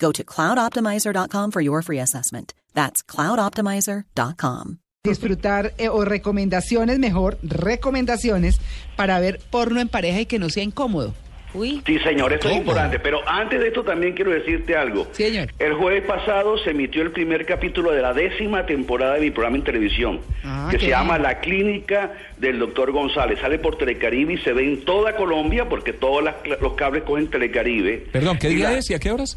Go to cloudoptimizer.com for your free assessment. That's cloudoptimizer.com. disfrutar eh, o recomendaciones, mejor, recomendaciones para ver porno en pareja y que no sea incómodo. Uy, Sí, señor, esto es importante. Pero antes de esto también quiero decirte algo. Sí, señor. El jueves pasado se emitió el primer capítulo de la décima temporada de mi programa en televisión, Ah, que se llama. La Clínica del Doctor González. Sale por Telecaribe y se ve en toda Colombia porque todos las- los cables cogen Telecaribe. Perdón, ¿qué día la- es y a qué horas?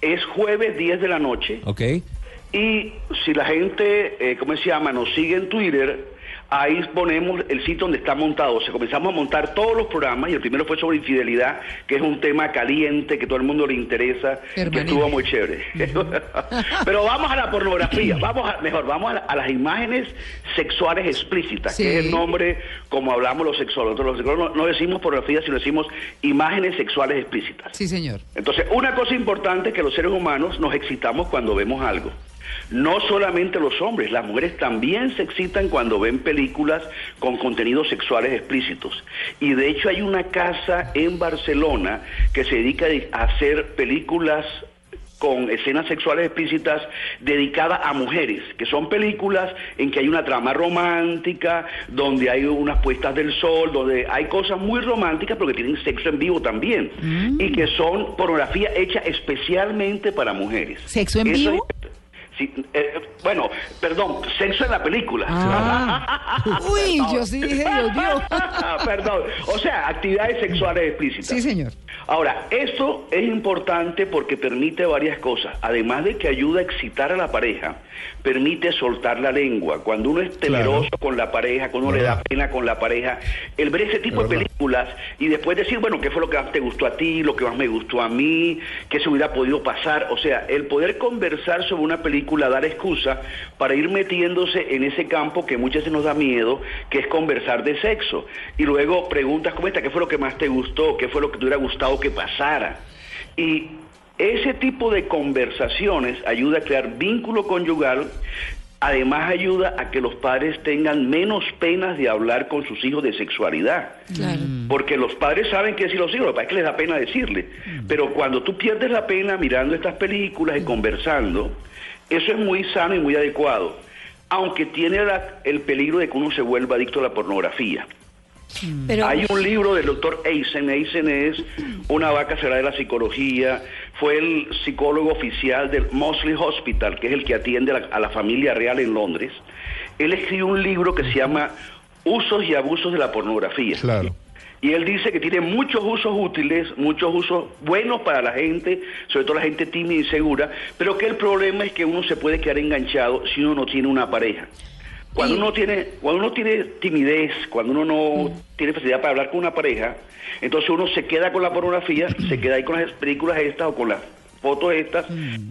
Es jueves 10 de la noche. Ok. Y si la gente, eh, ¿cómo se llama? Nos sigue en Twitter, ahí ponemos el sitio donde está montado. O sea, comenzamos a montar todos los programas y el primero fue sobre infidelidad, que es un tema caliente, que todo el mundo le interesa, que estuvo muy chévere. Pero vamos a la pornografía, vamos a, mejor, vamos a, la- a las imágenes sexuales explícitas, Sí. que es el nombre como hablamos los sexólogos. Los sexólogos no, no decimos pornografía, sino decimos imágenes sexuales explícitas. sí, señor. Entonces, una cosa importante es que los seres humanos nos excitamos cuando vemos algo. No solamente los hombres, las mujeres también se excitan cuando ven películas con contenidos sexuales explícitos. Y de hecho hay una casa en Barcelona que se dedica a hacer películas con escenas sexuales explícitas dedicadas a mujeres, que son películas en que hay una trama romántica, donde hay unas puestas del sol, donde hay cosas muy románticas porque tienen sexo en vivo también, y que son pornografía hecha especialmente para mujeres. ¿Sexo en Eso vivo? Sí, eh, bueno, perdón, sexo en la película. Ah. Uy, yo sí dije, Dios mío. Perdón, o sea, actividades sexuales explícitas. Sí, señor. Ahora, esto es importante porque permite varias cosas. Además de que ayuda a excitar a la pareja, permite soltar la lengua. Cuando uno es temeroso con la pareja, cuando uno le da pena con la pareja, el ver ese tipo de películas y después decir, bueno, ¿qué fue lo que más te gustó a ti, lo que más me gustó a mí, qué se hubiera podido pasar? O sea, el poder conversar sobre una película, dar excusa para ir metiéndose en ese campo que muchas veces nos da miedo, que es conversar de sexo. Y luego preguntas como esta, ¿qué fue lo que más te gustó? ¿Qué fue lo que te hubiera gustado que pasara? Y ese tipo de conversaciones ayuda a crear vínculo conyugal, además ayuda a que los padres tengan menos penas de hablar con sus hijos de sexualidad. Porque los padres saben qué decir los hijos, lo que pasa es que les da pena decirle. Pero cuando tú pierdes la pena mirando estas películas y conversando, eso es muy sano y muy adecuado, aunque tiene la- el peligro de que uno se vuelva adicto a la pornografía. Pero, Hay un libro del doctor Eisen. Eisen es una vaca será de la psicología. Fue el psicólogo oficial del Mosley Hospital, que es el que atiende a la, a la familia real en Londres. Él escribió un libro que se llama Usos y abusos de la pornografía. Claro. Y él dice que tiene muchos usos útiles, muchos usos buenos para la gente, sobre todo la gente tímida y insegura, pero que el problema es que uno se puede quedar enganchado si uno no tiene una pareja. Cuando uno tiene, cuando uno tiene timidez, cuando uno no tiene facilidad para hablar con una pareja, entonces uno se queda con la pornografía, se queda ahí con las películas estas o con las fotos estas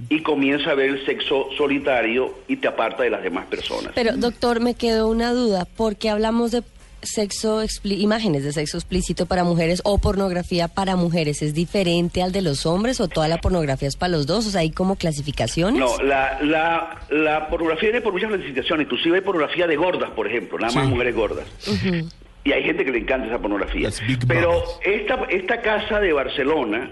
y comienza a ver el sexo solitario y te aparta de las demás personas. pero doctor, me quedó una duda. ¿Por qué hablamos de sexo expli- imágenes de sexo explícito para mujeres o pornografía para mujeres? ¿Es diferente al de los hombres o toda la pornografía es para los dos? O sea, ¿hay como clasificaciones? No, la, la, la pornografía viene por muchas clasificaciones, inclusive hay pornografía de gordas, por ejemplo, nada más Sí. mujeres gordas. Y hay gente que le encanta esa pornografía. Pero esta, esta casa de Barcelona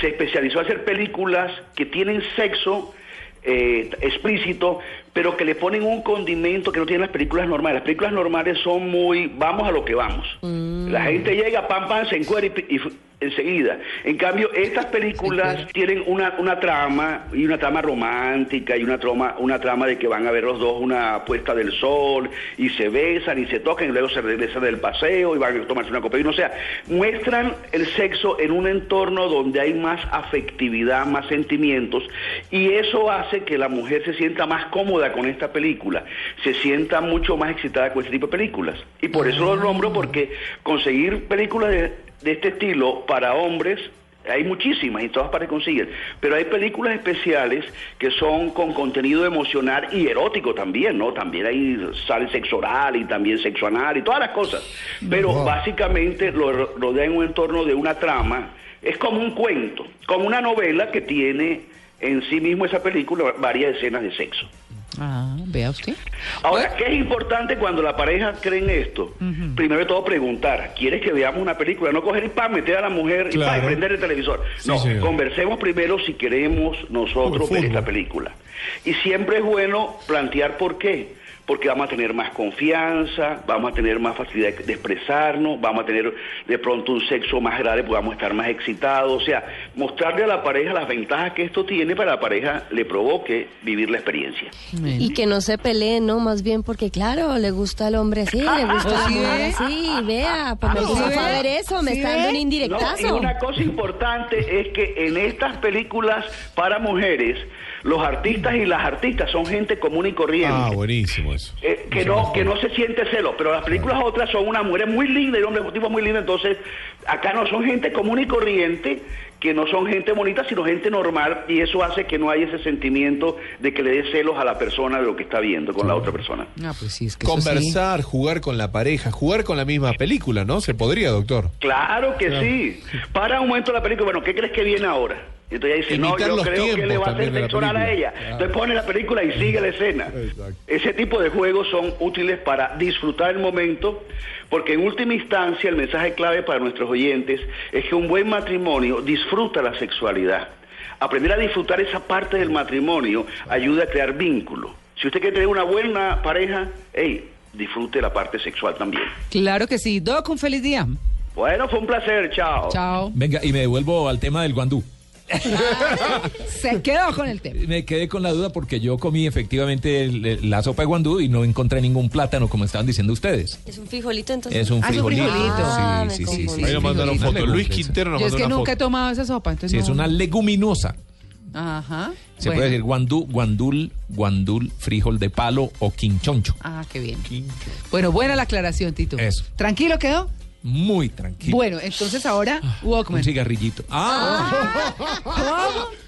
se especializó en hacer películas que tienen sexo eh, explícito, pero que le ponen un condimento que no tienen las películas normales. Las películas normales son muy, vamos a lo que vamos. La gente llega, pam, pam, se encuentra y, y- enseguida. En cambio, estas películas tienen una, una trama y una trama romántica y una trama, una trama de que van a ver los dos una puesta del sol y se besan y se tocan y luego se regresan del paseo y van a tomarse una copa. O sea, muestran el sexo en un entorno donde hay más afectividad, más sentimientos y eso hace que la mujer se sienta más cómoda con esta película, se sienta mucho más excitada con este tipo de películas. Y por eso lo nombro porque conseguir películas de de este estilo para hombres hay muchísimas y todas para conseguir, pero hay películas especiales que son con contenido emocional y erótico también, ¿no? También hay sale sexo oral y también sexo anal y todas las cosas, pero básicamente lo rodea en un entorno de una trama, es como un cuento, como una novela que tiene en sí mismo esa película varias escenas de sexo. Ah, vea usted. Ahora, ¿qué es importante cuando la pareja cree en esto? Primero de todo preguntar, ¿quieres que veamos una película? No coger y para meter a la mujer y para prender el televisor. no, conversemos primero si queremos nosotros ver esta película. Y siempre es bueno plantear por qué porque vamos a tener más confianza, vamos a tener más facilidad de expresarnos, vamos a tener de pronto un sexo más grande, porque vamos a estar más excitados, o sea, mostrarle a la pareja las ventajas que esto tiene para la pareja le provoque vivir la experiencia. Y que no se peleen, ¿no? Más bien porque, claro, le gusta al hombre así, le gusta a la mujer así, vea, pues me gusta saber eso, me está dando un indirectazo. y una cosa importante es que en estas películas para mujeres, los artistas y las artistas son gente común y corriente. Ah, buenísimo eso. Eh, que, no, que no se siente celo, pero las películas otras son una mujer muy linda y un hombre tipo muy lindo, entonces acá no son gente común y corriente, que no son gente bonita, sino gente normal, y eso hace que no haya ese sentimiento de que le dé celos a la persona de lo que está viendo con la otra persona. Ah, pues sí, es que Conversar, jugar con la pareja, jugar con la misma película, ¿no? ¿Se podría, doctor? Claro que sí. Para un momento la película, bueno, ¿qué crees que viene ahora? Entonces ella dice, no, yo creo que le va a hacer sexo a ella. Entonces pone la película y sigue la escena. Ese tipo de juegos son útiles para disfrutar el momento, porque en última instancia el mensaje clave para nuestros oyentes es que un buen matrimonio disfruta la sexualidad. Aprender a disfrutar esa parte del matrimonio ayuda a crear vínculo. Si usted quiere tener una buena pareja, hey, disfrute la parte sexual también. Claro que sí. Doc, un feliz día. Bueno, fue un placer. Chao. Chao. Venga, y me devuelvo al tema del guandú. Se quedó con el tema. Me quedé con la duda porque yo comí efectivamente la sopa de guandú y no encontré ningún plátano como estaban diciendo ustedes. Es un frijolito entonces. Es un Ah, frijolito. Ah, sí, sí, sí, sí. Ahí nos mandaron fotos. Luis Quintero nos Yo es mandó que una nunca he foto. tomado esa sopa, entonces Sí, no- es una leguminosa. Ajá. Se Bueno. puede decir guandú, guandul, guandul, frijol de palo o quinchoncho. Ah, qué bien. Bueno, buena la aclaración, Tito. Eso. ¿Tranquilo quedó? Muy tranquilo. Bueno, entonces ahora, Un Walkman. cigarrillito. Ah. ¿Cómo?